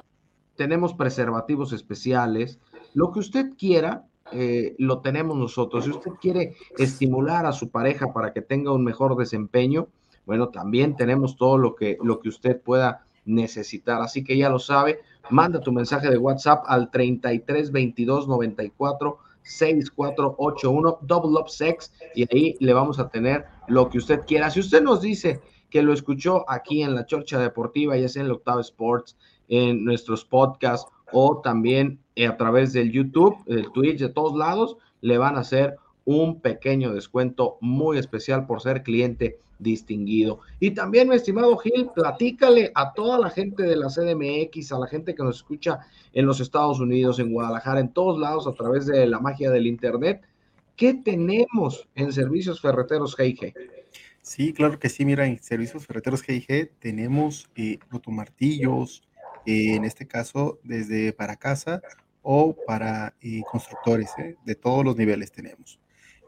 tenemos preservativos especiales, lo que usted quiera, eh, lo tenemos nosotros. Si usted quiere estimular a su pareja para que tenga un mejor desempeño, bueno, también tenemos todo lo que, lo que usted pueda necesitar. Así que ya lo sabe, manda tu mensaje de WhatsApp al 33 22 94 6481 Double Up Sex y ahí le vamos a tener lo que usted quiera. Si usted nos dice que lo escuchó aquí en la Chorcha Deportiva, ya sea en el Octavo Sports, en nuestros podcasts o también eh, a través del YouTube, el Twitch, de todos lados, le van a hacer un pequeño descuento muy especial por ser cliente distinguido. Y también, mi estimado Gil, platícale a toda la gente de la CDMX, a la gente que nos escucha en los Estados Unidos, en Guadalajara, en todos lados, a través de la magia del Internet, ¿qué tenemos en servicios ferreteros GIG? Sí, claro que sí. Mira, en Servicios Ferreteros GIG tenemos eh, rotomartillos, eh, en este caso desde para casa o para eh, constructores, eh, de todos los niveles tenemos.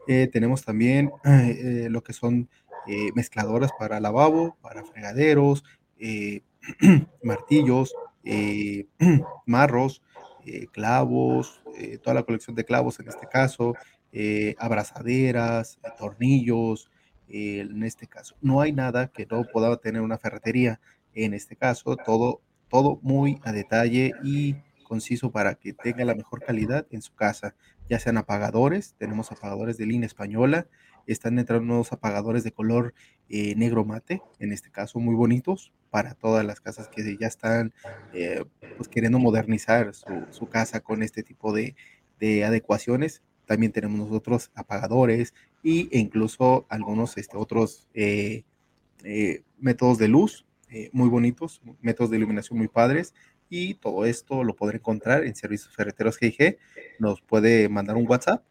tenemos también lo que son mezcladoras para lavabo, para fregaderos, martillos, marros, clavos, toda la colección de clavos en este caso, abrazaderas, tornillos, en este caso. No hay nada que no pueda tener una ferretería. En este caso, todo, todo muy a detalle y conciso para que tenga la mejor calidad en su casa, ya sean apagadores, tenemos apagadores de línea española, están entrando nuevos apagadores de color eh, negro mate, en este caso muy bonitos para todas las casas que ya están eh, pues queriendo modernizar su, casa con este tipo de, de adecuaciones. También tenemos nosotros apagadores, y, e incluso algunos este, otros eh, métodos de luz eh, muy bonitos, métodos de iluminación muy padres. Y todo esto lo podrá encontrar en Servicios Ferreteros GIG. Nos puede mandar un WhatsApp,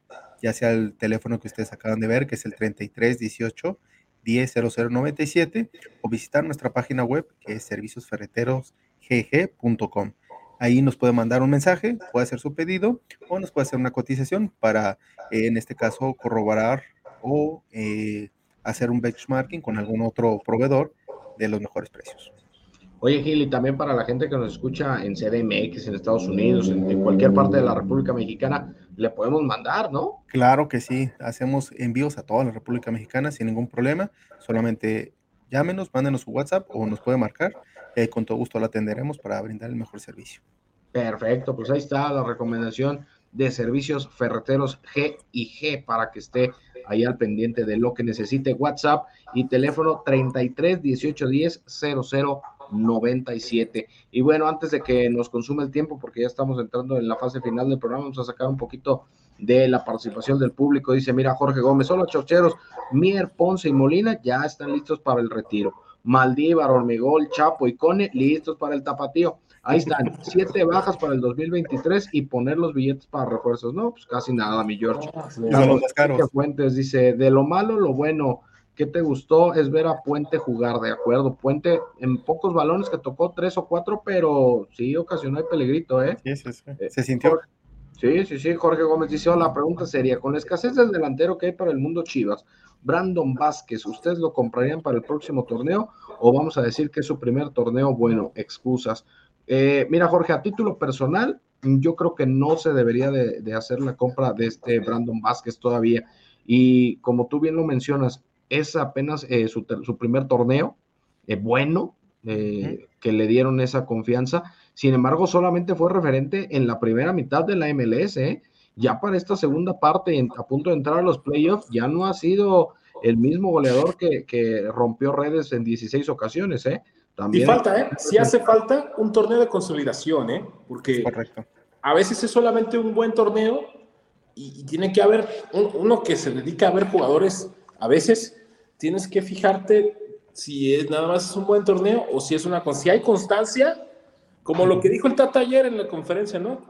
ya sea el teléfono que ustedes acaban de ver, que es el 3318 100097, o visitar nuestra página web, que es serviciosferreterosgg.com. Ahí nos puede mandar un mensaje, puede hacer su pedido o nos puede hacer una cotización para, en este caso, corroborar o eh, hacer un benchmarking con algún otro proveedor de los mejores precios. Oye, Gil, y también para la gente que nos escucha en CDMX, en Estados Unidos, en, cualquier parte de la República Mexicana, le podemos mandar, ¿no? Claro que sí, hacemos envíos a toda la República Mexicana sin ningún problema. Solamente llámenos, mándenos su WhatsApp o nos puede marcar. Eh, con todo gusto la atenderemos para brindar el mejor servicio. Perfecto, pues ahí está la recomendación de servicios ferreteros G y G para que esté ahí al pendiente de lo que necesite. WhatsApp y teléfono 33 18 10 00 97. Y bueno, antes de que nos consume el tiempo, porque ya estamos entrando en la fase final del programa, vamos a sacar un poquito de la participación del público. Dice, mira, Jorge Gómez, hola chorcheros, Mier, Ponce y Molina ya están listos para el retiro. Maldívar, Hormigol, Chapo y Cone listos para el tapatío. Ahí están, siete bajas para el 2023 y poner los billetes para refuerzos. No, pues casi nada, mi George. Ah, Fuentes dice, de lo malo, lo bueno. ¿Qué te gustó? Es ver a Puente jugar, de acuerdo. Puente en pocos balones que tocó tres o cuatro, pero sí ocasionó el peligrito, ¿eh? Sí, sí, sí. Eh, Se sintió. Sí, sí, sí. Jorge Gómez dice, la pregunta sería, con la escasez del delantero que hay para el mundo Chivas, Brandon Vázquez, ¿ustedes lo comprarían para el próximo torneo o vamos a decir que es su primer torneo? Bueno, excusas. Eh, mira, Jorge, a título personal, yo creo que no se debería de, hacer la compra de este Brandon Vázquez todavía. Y como tú bien lo mencionas, es apenas eh, su, primer torneo, eh, bueno, que le dieron esa confianza. Sin embargo, solamente fue referente en la primera mitad de la MLS. ¿eh? Ya para esta segunda parte, a punto de entrar a los playoffs, ya no ha sido el mismo goleador que, rompió redes en 16 ocasiones. ¿eh? También y falta, ¿eh? Si hace falta un torneo de consolidación, ¿eh? Porque a veces es solamente un buen torneo y, tiene que haber uno que se dedica a ver jugadores. A veces tienes que fijarte si es nada más un buen torneo o si es una si hay constancia, como lo que dijo el Tata ayer en la conferencia, ¿no?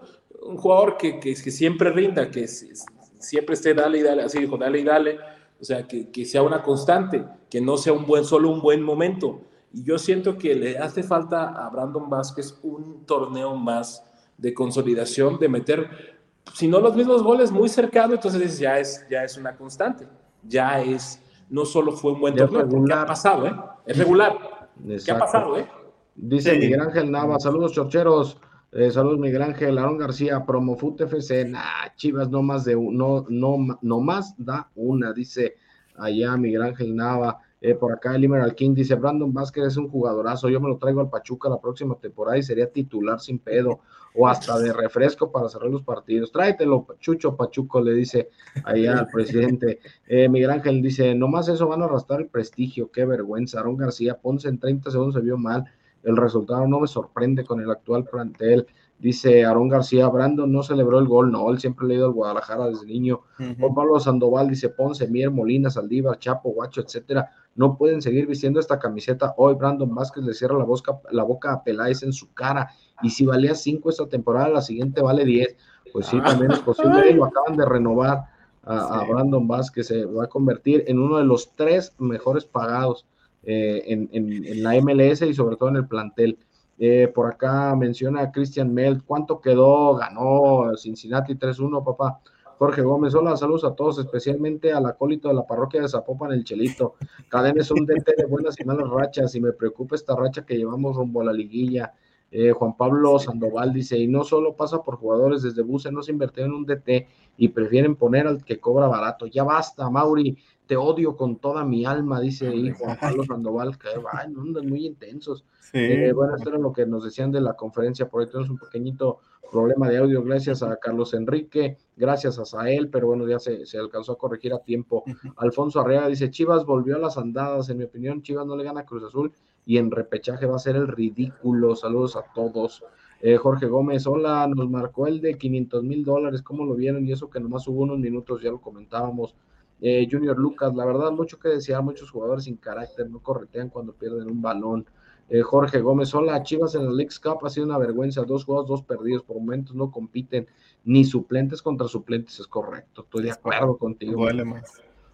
Un jugador que, que, que siempre rinda, que siempre esté dale y dale, así dijo, dale y dale, o sea, que, que sea una constante, que no sea un buen, solo un buen momento. Y yo siento que le hace falta a Brandon Vázquez un torneo más de consolidación, de meter, si no los mismos goles, muy cercano, entonces ya es, ya es una constante, ya es, no solo fue un buen torneo, ¿qué ha pasado, ¿eh? Es regular. ¿Qué ha pasado, eh? Dice Miguel Ángel Nava, saludos chorcheros, eh, saludos Miguel Ángel, Aaron García, Promofut FC, nah, Chivas no más de no, no, no más da una, dice allá Miguel Ángel Nava. Eh, por acá el Emerald King dice, Brandon Vázquez es un jugadorazo, yo me lo traigo al Pachuca la próxima temporada y sería titular sin pedo o hasta de refresco para cerrar los partidos. Tráetelo, Chucho Pachuco, le dice allá al presidente. Eh, Miguel Ángel dice, nomás eso van a arrastrar el prestigio, qué vergüenza. Aaron García, Ponce en 30 segundos se vio mal, el resultado no me sorprende con el actual plantel. Dice Aarón García, Brandon no celebró el gol, no, él siempre ha ido al Guadalajara desde niño. Juan Pablo Sandoval dice Ponce, Mier, Molina, Saldívar, Chapo, Guacho, etcétera, no pueden seguir vistiendo esta camiseta. Hoy Brandon Vázquez le cierra la, la boca a Peláez en su cara. Y si valía 5 esta temporada, la siguiente vale 10. Pues sí, también es posible. Lo acaban de renovar a, Brandon Vázquez. Se va a convertir en uno de los tres mejores pagados eh, en, en, la MLS y sobre todo en el plantel. Eh, por acá menciona a Christian Mel, ¿cuánto quedó? Ganó Cincinnati 3-1, papá. Jorge Gómez, hola, saludos a todos, especialmente al acólito de la parroquia de Zapopan, el Chelito. Cadena es un DT de buenas y malas rachas, y me preocupa esta racha que llevamos rumbo a la liguilla. Eh, Juan Pablo Sandoval dice, y no solo pasa por jugadores, desde Buse no se invirtió en un DT y prefieren poner al que cobra barato. Ya basta, Mauri, te odio con toda mi alma, dice ahí Juan Pablo Sandoval, que van muy intensos. Eh, bueno, esto era lo que nos decían de la conferencia, por ahí tenemos un pequeñito problema de audio, gracias a Carlos Enrique, gracias a Sael, pero bueno, ya se, alcanzó a corregir a tiempo. Alfonso Arreaga dice, Chivas volvió a las andadas, en mi opinión, Chivas no le gana a Cruz Azul y en repechaje va a ser el ridículo. Saludos a todos. Eh, Jorge Gómez, hola, nos marcó el de 500 mil dólares, ¿cómo lo vieron? Y eso que nomás hubo unos minutos, ya lo comentábamos. Eh, Junior Lucas, la verdad, mucho que decía, muchos jugadores sin carácter no corretean cuando pierden un balón. Eh, Jorge Gómez, hola, Chivas en la League Cup ha sido una vergüenza, dos juegos, dos perdidos, por momentos no compiten, ni suplentes contra suplentes, es correcto, estoy de acuerdo contigo.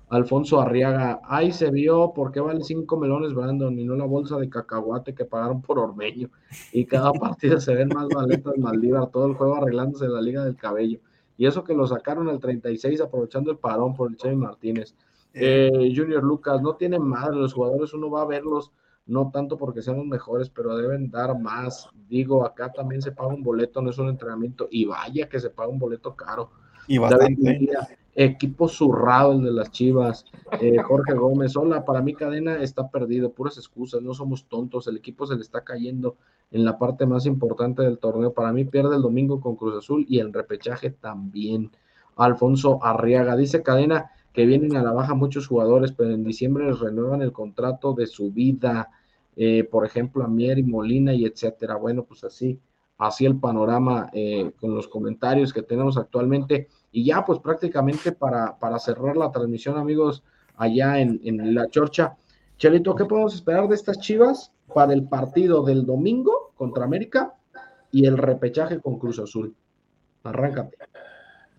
Alfonso Arriaga, ahí se vio por qué vale cinco melones Brandon y no la bolsa de cacahuate que pagaron por Ormeño. Y cada partida se ven más maletas Maldívar, todo el juego arreglándose la Liga del Cabello. Y eso que lo sacaron al 36 aprovechando el parón por el Chevy Martínez. Eh, Junior Lucas, no tiene madre, los jugadores uno va a verlos no tanto porque sean los mejores, pero deben dar más. Digo, acá también se paga un boleto, no es un entrenamiento, y vaya que se paga un boleto caro. Y bastante. Equipo zurrado el de las Chivas. Eh, Jorge Gómez, hola, para mí cadena está perdido, puras excusas, no somos tontos, el equipo se le está cayendo en la parte más importante del torneo. Para mí pierde el domingo con Cruz Azul y el repechaje también. Alfonso Arriaga dice cadena que vienen a la baja muchos jugadores, pero en diciembre les renuevan el contrato de su vida. Eh, por ejemplo, a Mier y Molina y etcétera. Bueno, pues así, así el panorama eh, con los comentarios que tenemos actualmente. Y ya, pues prácticamente para, para cerrar la transmisión, amigos, allá en, en La Chorcha. Chelito, ¿qué podemos esperar de estas chivas para el partido del domingo contra América y el repechaje con Cruz Azul? Arráncate.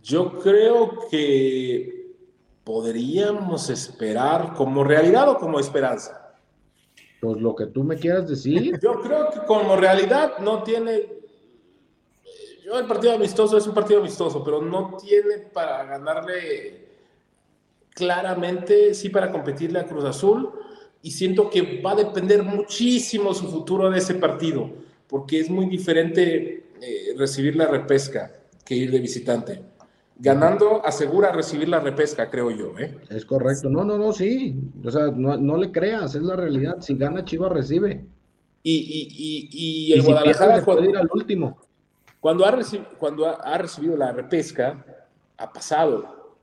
Yo creo que podríamos esperar como realidad o como esperanza. Pues lo que tú me quieras decir. Yo creo que como realidad no tiene. Yo el partido amistoso es un partido amistoso, pero no tiene para ganarle claramente, sí para competirle a Cruz Azul. Y siento que va a depender muchísimo su futuro de ese partido, porque es muy diferente eh, recibir la repesca que ir de visitante ganando asegura recibir la repesca, creo yo. ¿eh? Es correcto. No, no, no, sí. O sea, no, le creas, es la realidad. Si gana, Chivas recibe. Y, y, y, y el Guadalajara puede ir al último. Cuando ha, cuando ha, recibido la repesca, ha pasado.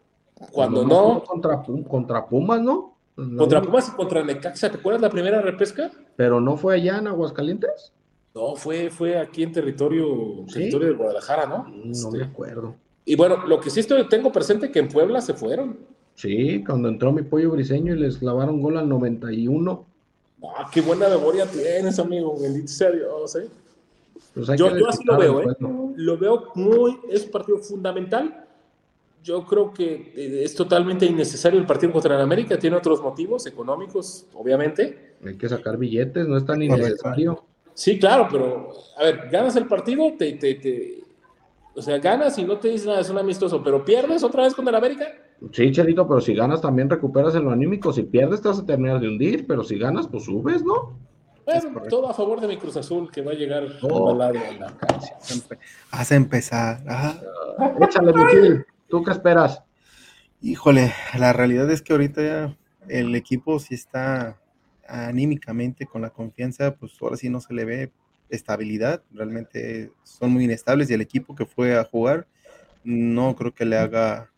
Cuando, no. Contra, contra Pumas, ¿no? Contra Pumas y contra Necaxa, ¿te acuerdas la primera repesca? Pero no fue allá en Aguascalientes. No, fue, fue aquí en territorio, territorio de Guadalajara, ¿no? No me este, acuerdo. Y bueno, lo que sí estoy, tengo presente que en Puebla se fueron. Sí, cuando entró mi pollo briseño y les clavaron gol al 91. Ah, qué buena memoria tienes, amigo. Bendito sea Dios, ¿eh? Pues yo, yo así lo veo, ¿eh? Lo veo muy, es un partido fundamental. Yo creo que eh, es totalmente innecesario el partido contra el América. Tiene otros motivos económicos, obviamente. Hay que sacar billetes, no es tan innecesario. Sí, claro, pero a ver, ganas el partido, te, te, te o sea, ganas y no te dices nada, es un amistoso, pero pierdes otra vez con el América. Sí, Chelito, pero si ganas también recuperas en lo anímico. Si pierdes te vas a terminar de hundir, pero si ganas, pues subes, ¿no? Bueno, todo a favor de mi Cruz Azul, que va a llegar oh. a la a empezar. Ah. Échale, Michel. ¿Tú qué esperas? Híjole, la realidad es que ahorita ya el equipo sí está anímicamente con la confianza, pues ahora sí no se le ve estabilidad, realmente son muy inestables y el equipo que fue a jugar no creo que le haga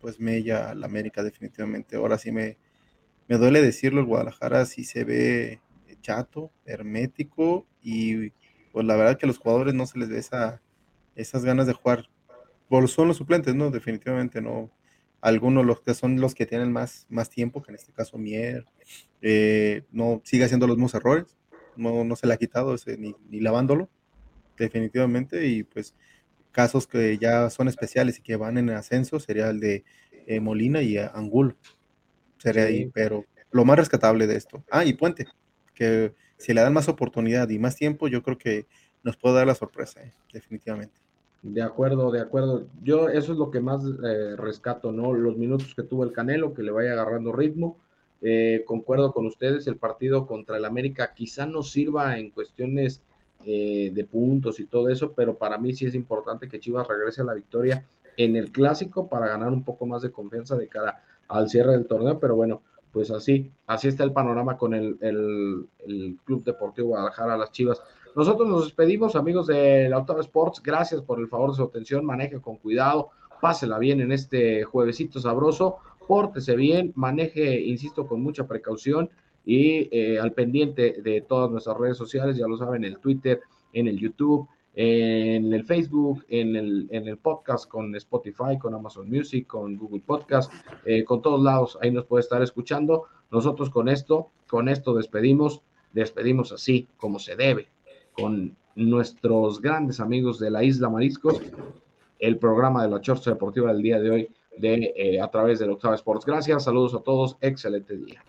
pues mella al América definitivamente. Ahora sí me, me duele decirlo, el Guadalajara sí se ve chato, hermético y pues la verdad que a los jugadores no se les ve esa, esas ganas de jugar. Son los suplentes, ¿no? Definitivamente no. Algunos los que son los que tienen más, más tiempo, que en este caso Mier, eh, no sigue haciendo los mismos errores no, no se le ha quitado ese, ni, ni, lavándolo, definitivamente, y pues casos que ya son especiales y que van en ascenso sería el de eh, Molina y Angul, sería ahí, pero lo más rescatable de esto. Ah, y Puente, que si le dan más oportunidad y más tiempo, yo creo que nos puede dar la sorpresa, eh, definitivamente. De acuerdo, de acuerdo. Yo eso es lo que más eh, rescato, ¿no? Los minutos que tuvo el Canelo, que le vaya agarrando ritmo eh, concuerdo con ustedes, el partido contra el América quizá no sirva en cuestiones eh, de puntos y todo eso, pero para mí sí es importante que Chivas regrese a la victoria en el clásico para ganar un poco más de confianza de cara al cierre del torneo, pero bueno, pues así, así está el panorama con el, el Club Deportivo Guadalajara, las Chivas. Nosotros nos despedimos, amigos de la Octava Sports, gracias por el favor de su atención, maneje con cuidado, pásela bien en este juevesito sabroso. Pórtese bien, maneje, insisto, con mucha precaución y eh, al pendiente de todas nuestras redes sociales, ya lo saben, en el Twitter, en el YouTube, en el Facebook, en el, en el podcast con Spotify, con Amazon Music, con Google Podcast, eh, con todos lados, ahí nos puede estar escuchando. Nosotros con esto, con esto despedimos, despedimos así como se debe, con nuestros grandes amigos de la Isla Mariscos, el programa de la Chorcha Deportiva del día de hoy de, eh, a través de Octava Sports. Gracias, saludos a todos, excelente día.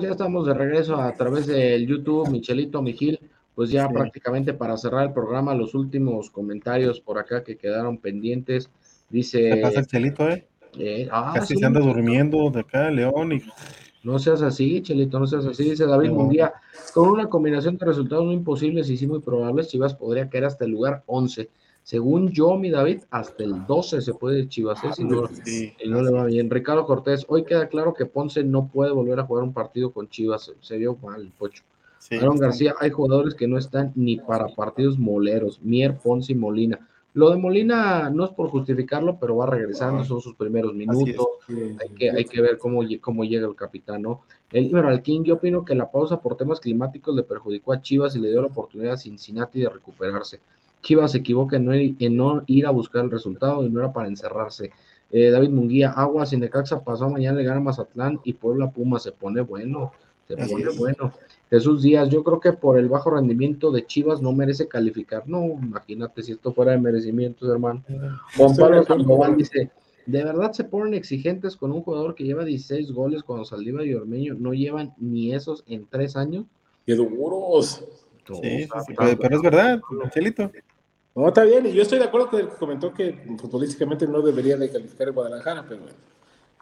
Ya estamos de regreso a través del YouTube, Michelito, Mijil, pues ya prácticamente para cerrar el programa, los últimos comentarios por acá que quedaron pendientes. Dice. ¿Qué pasa el Chelito, eh? eh ah, Casi se anda durmiendo de acá, León. Y... No seas así, Chelito, no seas así. Dice David un día con una combinación de resultados muy imposibles y sí muy probables, Chivas podría caer hasta el lugar 11. Según yo, mi David, hasta el 12 se puede Chivas, ¿eh? si, no, no, le va bien. Ricardo Cortés, hoy queda claro que Ponce no puede volver a jugar un partido con Chivas, se vio mal, Pocho. Aaron García, hay jugadores que no están ni para partidos moleros, Mier, Ponce y Molina. Lo de Molina no es por justificarlo, pero va regresando, son sus primeros minutos. Hay, que, hay que ver cómo, cómo llega el capitán, ¿no? El King, yo opino que la pausa por temas climáticos le perjudicó a Chivas y le dio la oportunidad a Cincinnati de recuperarse. Chivas se equivoca en no, ir, a buscar el resultado y no era para encerrarse. Eh, David Munguía, Aguas y Necaxa pasó mañana le gana Mazatlán y Puebla Puma se pone bueno. Se pone bueno. Jesús Díaz, yo creo que por el bajo rendimiento de Chivas no merece calificar. No, imagínate si esto fuera de merecimientos, hermano. Juan Pablo Sandoval dice, ¿de verdad se ponen exigentes con un jugador que lleva 16 goles cuando Saldívar y Ormeño no llevan ni esos en tres años? ¡Qué duros! Sí, sí, sí, pero, pero es verdad, Chelito. No, está bien, y yo estoy de acuerdo con el que comentó que futbolísticamente no debería de calificar el Guadalajara, pero bueno.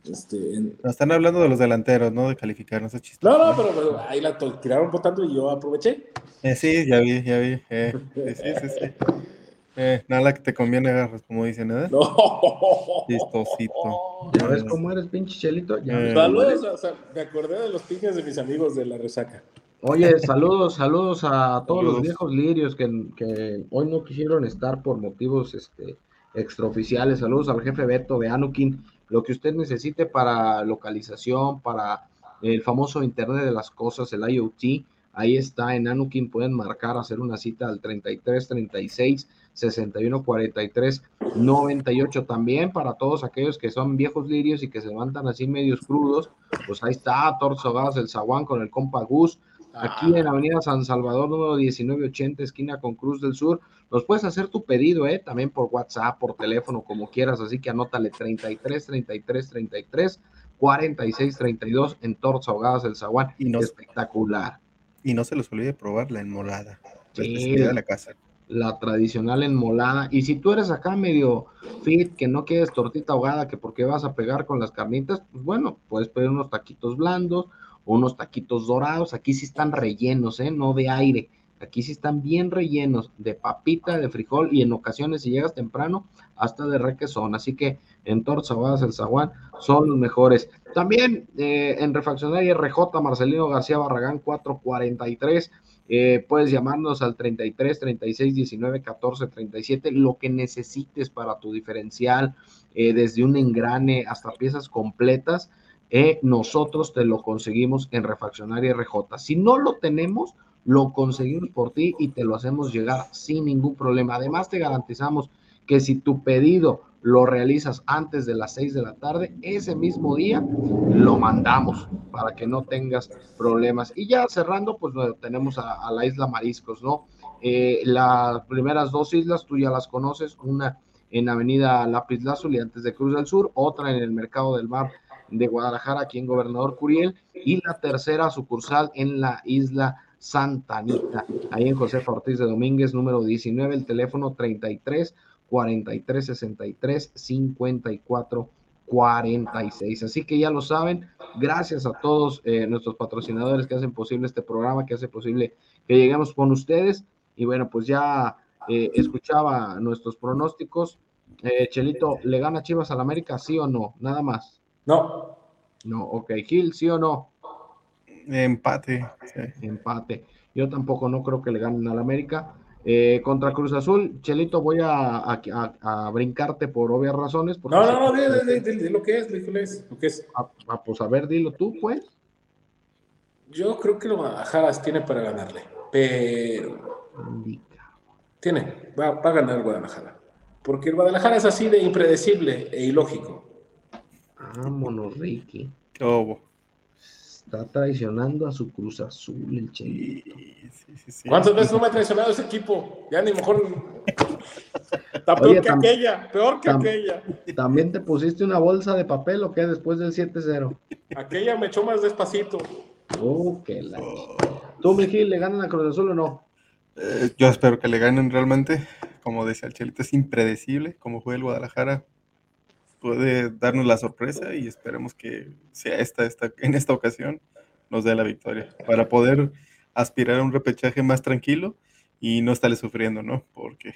Este, en- No, están hablando de los delanteros, no de calificar, no sé chiste. No, no, pero, pero ahí la tiraron votando y yo aproveché. Eh, sí, ya vi, ya vi. eh, sí, sí, sí, sí. Eh, nada que te conviene agarras, como dicen, ¿eh? No. Chistosito. ¿Ya ves cómo eres, pinche Chelito? Ya Eh. Saludos, o sea, me acordé de los piques de mis amigos de la resaca. Oye, saludos, saludos a todos los viejos lirios que, que hoy no quisieron estar por motivos este, extraoficiales. Saludos al jefe Beto de Anukin. Lo que usted necesite para localización, para el famoso Internet de las Cosas, el IoT, ahí está en Anukin. Pueden marcar, hacer una cita al 33 36 61 43 98. También para todos aquellos que son viejos lirios y que se levantan así medios crudos, pues ahí está Torzo Gas, el Zaguán con el compa Gus. Aquí en Avenida San Salvador, número 1980, esquina con Cruz del Sur. Nos puedes hacer tu pedido, ¿eh? También por WhatsApp, por teléfono, como quieras. Así que anótale 33 33 33 46 32 en Torres Ahogadas del Zaguán. Espectacular. Y no se les olvide probar la enmolada. La Sí. de la casa. La tradicional enmolada. Y si tú eres acá medio fit, que no quieres tortita ahogada, que porque vas a pegar con las carnitas, pues bueno, puedes pedir unos taquitos blandos, unos taquitos dorados. Aquí sí están rellenos, ¿eh? No de aire. Aquí sí están bien rellenos de papita, de frijol y en ocasiones, si llegas temprano, hasta de requesón. Así que en Tortas Ahogadas el Zaguán son los mejores. También eh, en Refaccionaria RJ, Marcelino García Barragán 443. Eh, puedes llamarnos al 33 36 19 14 37, lo que necesites para tu diferencial, eh, desde un engrane hasta piezas completas. Eh, nosotros te lo conseguimos en Refaccionaria RJ. Si no lo tenemos, lo conseguimos por ti y te lo hacemos llegar sin ningún problema. Además, te garantizamos que si tu pedido lo realizas antes de las 6 de la tarde, ese mismo día lo mandamos para que no tengas problemas. Y ya cerrando, pues tenemos a, a la isla Mariscos, ¿no? Eh, las primeras dos islas tú ya las conoces, una en Avenida Lápiz Lazuli antes de Cruz del Sur, otra en el Mercado del Mar de Guadalajara, aquí en Gobernador Curiel, y la tercera sucursal en la isla Santa Anita, ahí en José Ortiz de Domínguez, número 19, el teléfono 33 43 63 54 46. Así que ya lo saben, gracias a todos eh, nuestros patrocinadores que hacen posible este programa, que hace posible que lleguemos con ustedes. Y bueno, pues ya eh, escuchaba nuestros pronósticos. Eh, Chelito, ¿le gana Chivas al América, sí o no? Nada más. No. No, ok. Gil, ¿sí o no? Empate. Empate. Yo tampoco no creo que le ganen al América. Eh, contra Cruz Azul, Chelito, voy a, a- a- a brincarte por obvias razones. No, no, no, que- di, di- di- di lo que es, di lo que es. Ah, ah, pues a ver, dilo tú, pues. Yo creo que lo Guadalajara tiene para ganarle, pero tiene, va, va a ganar el Guadalajara. Porque el Guadalajara es así de impredecible e ilógico. Vámonos, Ricky. ¿Qué hubo? Está traicionando a su Cruz Azul, el Chelito. ¿Cuántas veces no me ha traicionado ese equipo? Ya ni mejor. Está peor Oye, que tam- aquella, peor que tam- aquella. ¿También te pusiste una bolsa de papel o qué después del 7-0? Aquella me echó más despacito. Oh, qué la... ¿Tú, Miguel, le ganan a Cruz Azul o no? Eh, yo espero que le ganen realmente. Como decía el Chelito, es impredecible como juega el Guadalajara. Puede darnos la sorpresa y esperemos que sea esta, esta, en esta ocasión nos dé la victoria para poder aspirar a un repechaje más tranquilo y no estarle sufriendo, ¿no? Porque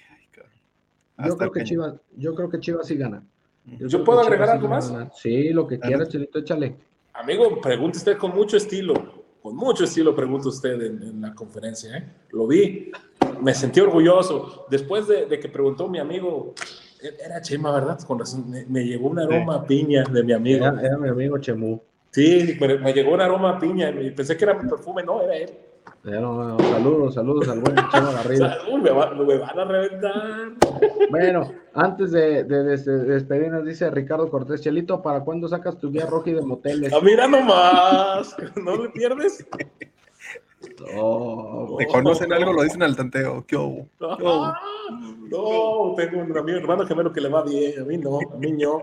ay, Yo creo que. Chivas, yo creo que Chivas sí gana. ¿Yo creo puedo agregar algo más? Sí, lo que quieras, Chelito, échale. Amigo, pregunte usted con mucho estilo. Con mucho estilo pregunta usted en, en la conferencia. ¿eh? Lo vi. Me sentí orgulloso. Después de, de que preguntó mi amigo, era Chema, ¿verdad? Con razón, me, me llegó un aroma a piña de mi amigo. Era, era mi amigo Chemú. Sí, me, me llegó un aroma a piña y pensé que era mi perfume, no, era él. Pero, saludos, saludos al buen Chema Garrido. Uy, me, va- me van a reventar. Bueno, antes de, de- de- de despedirnos, dice Ricardo Cortés, Chelito, ¿para cuándo sacas tu guía roji de moteles? Ah, mira nomás. ¿No le pierdes? No, Te conocen algo, lo dicen al tanteo. ¿Qué hubo? ¿Qué hubo? Ah, No, tengo un amigo hermano gemelo que le va bien. A mí no, a mí no.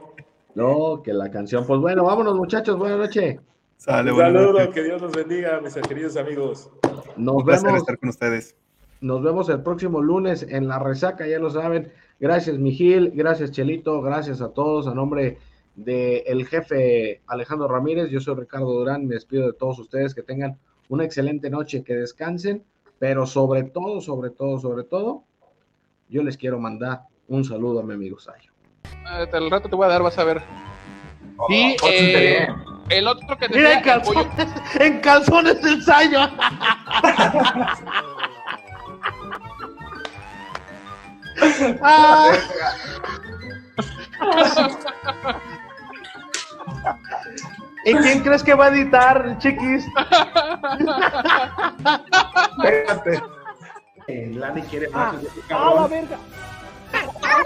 no, que la canción. Pues bueno, vámonos muchachos, buenas noches. Sale, Un saludo, que Dios los bendiga, mis queridos amigos. Nos Un placer vemos, estar con ustedes. nos vemos el próximo lunes en la resaca, ya lo saben. Gracias, Mijil, gracias, Chelito, gracias a todos. A nombre del el jefe Alejandro Ramírez, yo soy Ricardo Durán, me despido de todos ustedes, que tengan una excelente noche, que descansen, pero sobre todo, sobre todo, sobre todo, yo les quiero mandar un saludo a mi amigo Sayo. Hasta el rato te voy a dar, vas a ver. Y pórtate eh, el otro que Mira, en el en calzones del Sayo. Ah. ¿Y quién crees que va a editar, chiquis? Espérate. Lani quiere más. ¡A la verga! Ah,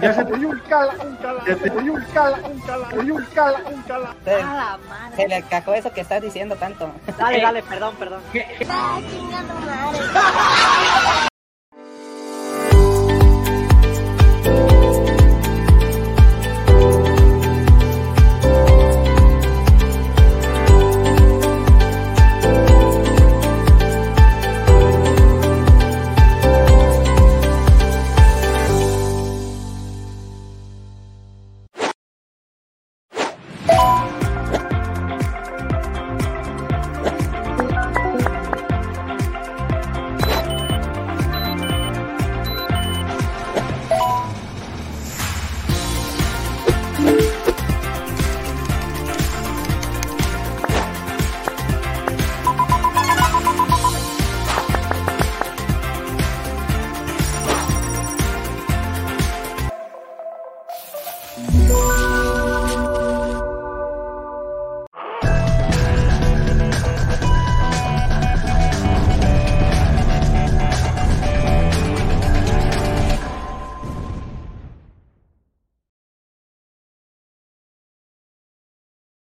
Ya se te dio un cala, un cala, se te dio un cala, un cala, se dio un cala, un cala. Se, se le cagó eso que estás diciendo tanto. Dale, dale, perdón, perdón. Thank